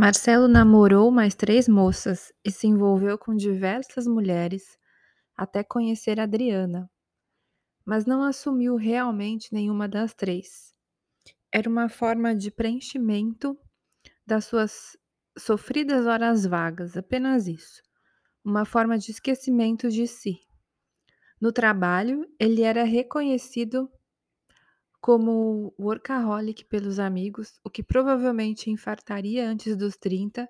Marcelo namorou mais três moças e se envolveu com diversas mulheres até conhecer Adriana, mas não assumiu realmente nenhuma das três. Era uma forma de preenchimento das suas sofridas horas vagas, apenas isso. Uma forma de esquecimento de si. No trabalho, ele era reconhecido como workaholic pelos amigos, o que provavelmente infartaria antes dos 30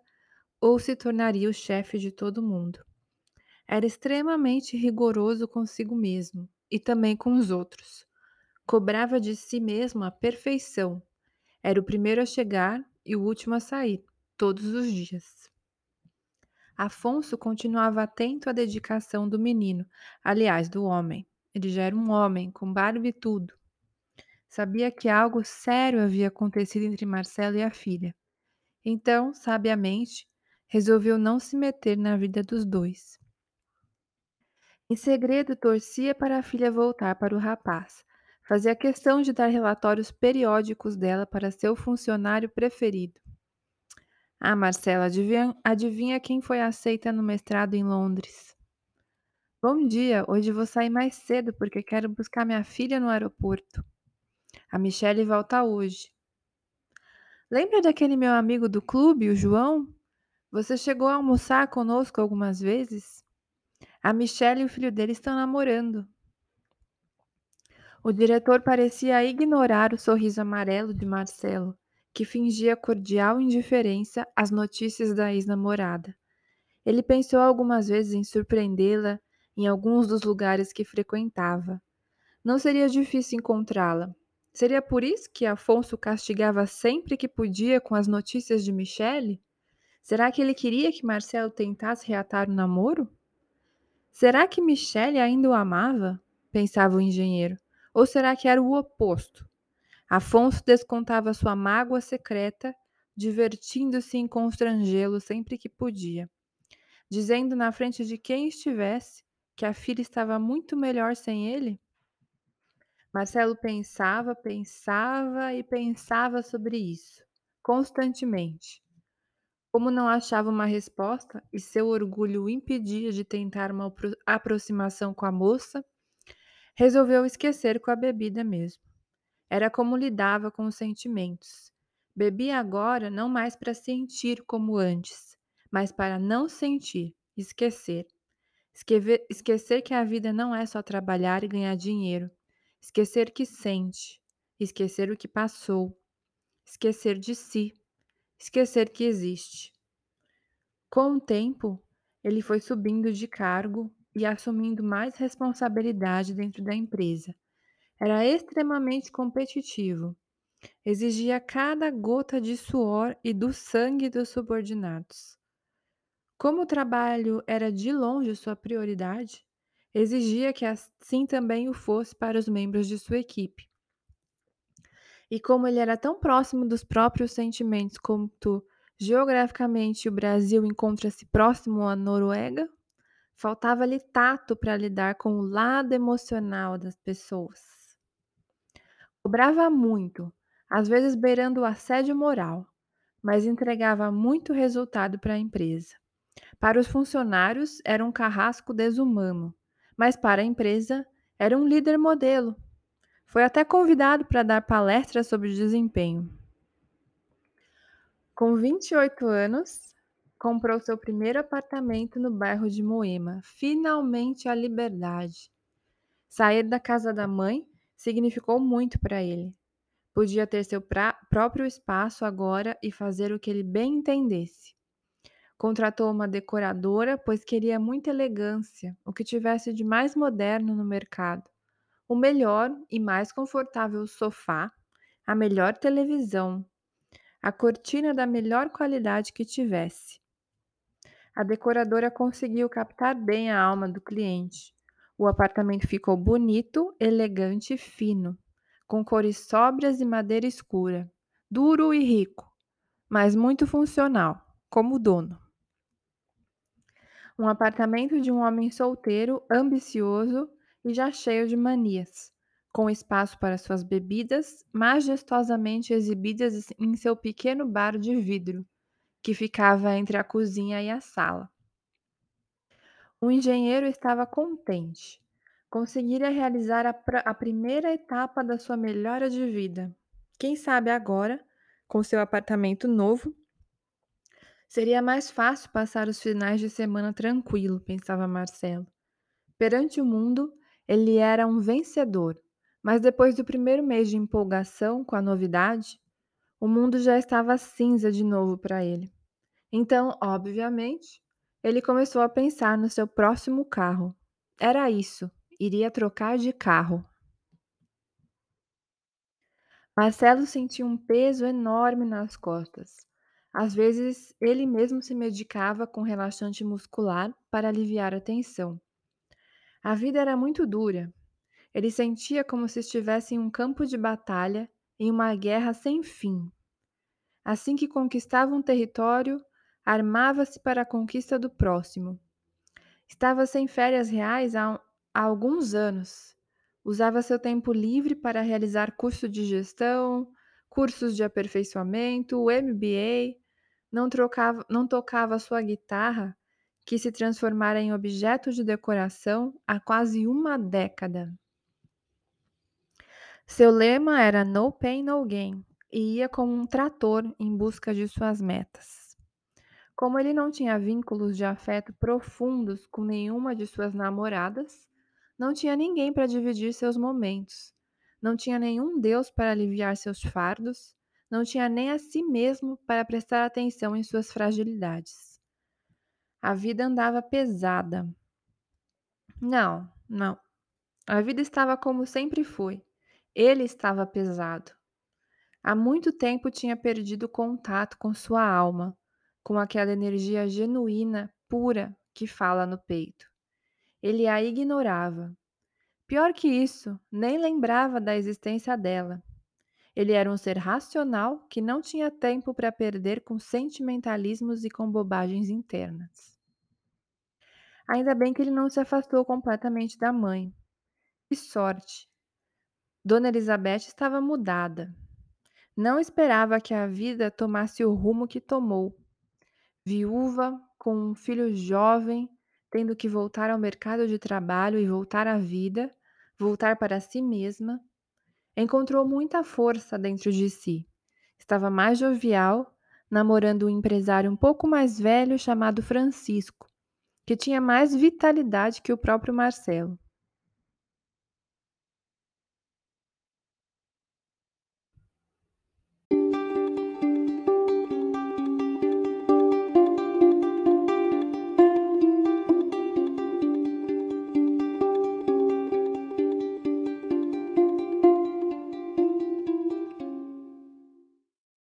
ou se tornaria o chefe de todo mundo. Era extremamente rigoroso consigo mesmo e também com os outros. Cobrava de si mesmo a perfeição. Era o primeiro a chegar e o último a sair, todos os dias. Afonso continuava atento à dedicação do menino, aliás, do homem. Ele já era um homem, com barba e tudo. Sabia que algo sério havia acontecido entre Marcelo e a filha. Então, sabiamente, resolveu não se meter na vida dos dois. Em segredo, torcia para a filha voltar para o rapaz. Fazia questão de dar relatórios periódicos dela para seu funcionário preferido. Ah, Marcela, adivinha, adivinha quem foi aceita no mestrado em Londres? Bom dia, hoje vou sair mais cedo porque quero buscar minha filha no aeroporto. A Michelle volta hoje. Lembra daquele meu amigo do clube, o João? Você chegou a almoçar conosco algumas vezes? A Michelle e o filho dele estão namorando. O diretor parecia ignorar o sorriso amarelo de Marcelo, que fingia cordial indiferença às notícias da ex-namorada. Ele pensou algumas vezes em surpreendê-la em alguns dos lugares que frequentava. Não seria difícil encontrá-la. Seria por isso que Afonso castigava sempre que podia com as notícias de Michele? Será que ele queria que Marcelo tentasse reatar o namoro? Será que Michele ainda o amava? pensava o engenheiro. Ou será que era o oposto? Afonso descontava sua mágoa secreta, divertindo-se em constrangê-lo sempre que podia, dizendo na frente de quem estivesse que a filha estava muito melhor sem ele? Marcelo pensava, pensava e pensava sobre isso, constantemente. Como não achava uma resposta e seu orgulho o impedia de tentar uma aproximação com a moça, resolveu esquecer com a bebida mesmo. Era como lidava com os sentimentos. Bebia agora não mais para sentir como antes, mas para não sentir, esquecer. Esquecer, esquecer que a vida não é só trabalhar e ganhar dinheiro. Esquecer que sente, esquecer o que passou, esquecer de si esquecer que existe. Com o tempo, ele foi subindo de cargo e assumindo mais responsabilidade dentro da empresa. Era extremamente competitivo. Exigia cada gota de suor e do sangue dos subordinados. Como o trabalho era de longe sua prioridade, exigia que assim também o fosse para os membros de sua equipe. E como ele era tão próximo dos próprios sentimentos quanto geograficamente o Brasil encontra-se próximo à Noruega, faltava-lhe tato para lidar com o lado emocional das pessoas. Cobrava muito, às vezes beirando o assédio moral, mas entregava muito resultado para a empresa. Para os funcionários, era um carrasco desumano, mas para a empresa, era um líder modelo foi até convidado para dar palestras sobre desempenho. Com 28 anos, comprou seu primeiro apartamento no bairro de Moema. Finalmente a liberdade. Sair da casa da mãe significou muito para ele. Podia ter seu próprio espaço agora e fazer o que ele bem entendesse. Contratou uma decoradora, pois queria muita elegância, o que tivesse de mais moderno no mercado o melhor e mais confortável sofá, a melhor televisão, a cortina da melhor qualidade que tivesse. A decoradora conseguiu captar bem a alma do cliente. O apartamento ficou bonito, elegante e fino, com cores sóbrias e madeira escura, duro e rico, mas muito funcional, como o dono. Um apartamento de um homem solteiro, ambicioso e já cheio de manias, com espaço para suas bebidas majestosamente exibidas em seu pequeno bar de vidro, que ficava entre a cozinha e a sala. O engenheiro estava contente. Conseguira realizar a, a primeira etapa da sua melhora de vida. Quem sabe agora, com seu apartamento novo, seria mais fácil passar os finais de semana tranquilo, pensava Marcelo. Perante o mundo, ele era um vencedor, mas depois do primeiro mês de empolgação com a novidade, o mundo já estava cinza de novo para ele. Então, obviamente, ele começou a pensar no seu próximo carro. Era isso, iria trocar de carro. Marcelo sentia um peso enorme nas costas. Às vezes, ele mesmo se medicava com relaxante muscular para aliviar a tensão. A vida era muito dura. Ele sentia como se estivesse em um campo de batalha, em uma guerra sem fim. Assim que conquistava um território, armava-se para a conquista do próximo. Estava sem férias reais há, há alguns anos. Usava seu tempo livre para realizar curso de gestão, cursos de aperfeiçoamento, MBA. Não, trocava, não tocava sua guitarra, que se transformara em objeto de decoração há quase uma década. Seu lema era No Pain, No Gain e ia como um trator em busca de suas metas. Como ele não tinha vínculos de afeto profundos com nenhuma de suas namoradas, não tinha ninguém para dividir seus momentos, não tinha nenhum Deus para aliviar seus fardos, não tinha nem a si mesmo para prestar atenção em suas fragilidades. A vida andava pesada. Não, não. A vida estava como sempre foi. Ele estava pesado. Há muito tempo tinha perdido contato com sua alma, com aquela energia genuína, pura que fala no peito. Ele a ignorava. Pior que isso, nem lembrava da existência dela. Ele era um ser racional que não tinha tempo para perder com sentimentalismos e com bobagens internas. Ainda bem que ele não se afastou completamente da mãe. Que sorte! Dona Elizabeth estava mudada. Não esperava que a vida tomasse o rumo que tomou. Viúva, com um filho jovem, tendo que voltar ao mercado de trabalho e voltar à vida, voltar para si mesma, encontrou muita força dentro de si. Estava mais jovial, namorando um empresário um pouco mais velho chamado Francisco, que tinha mais vitalidade que o próprio Marcelo.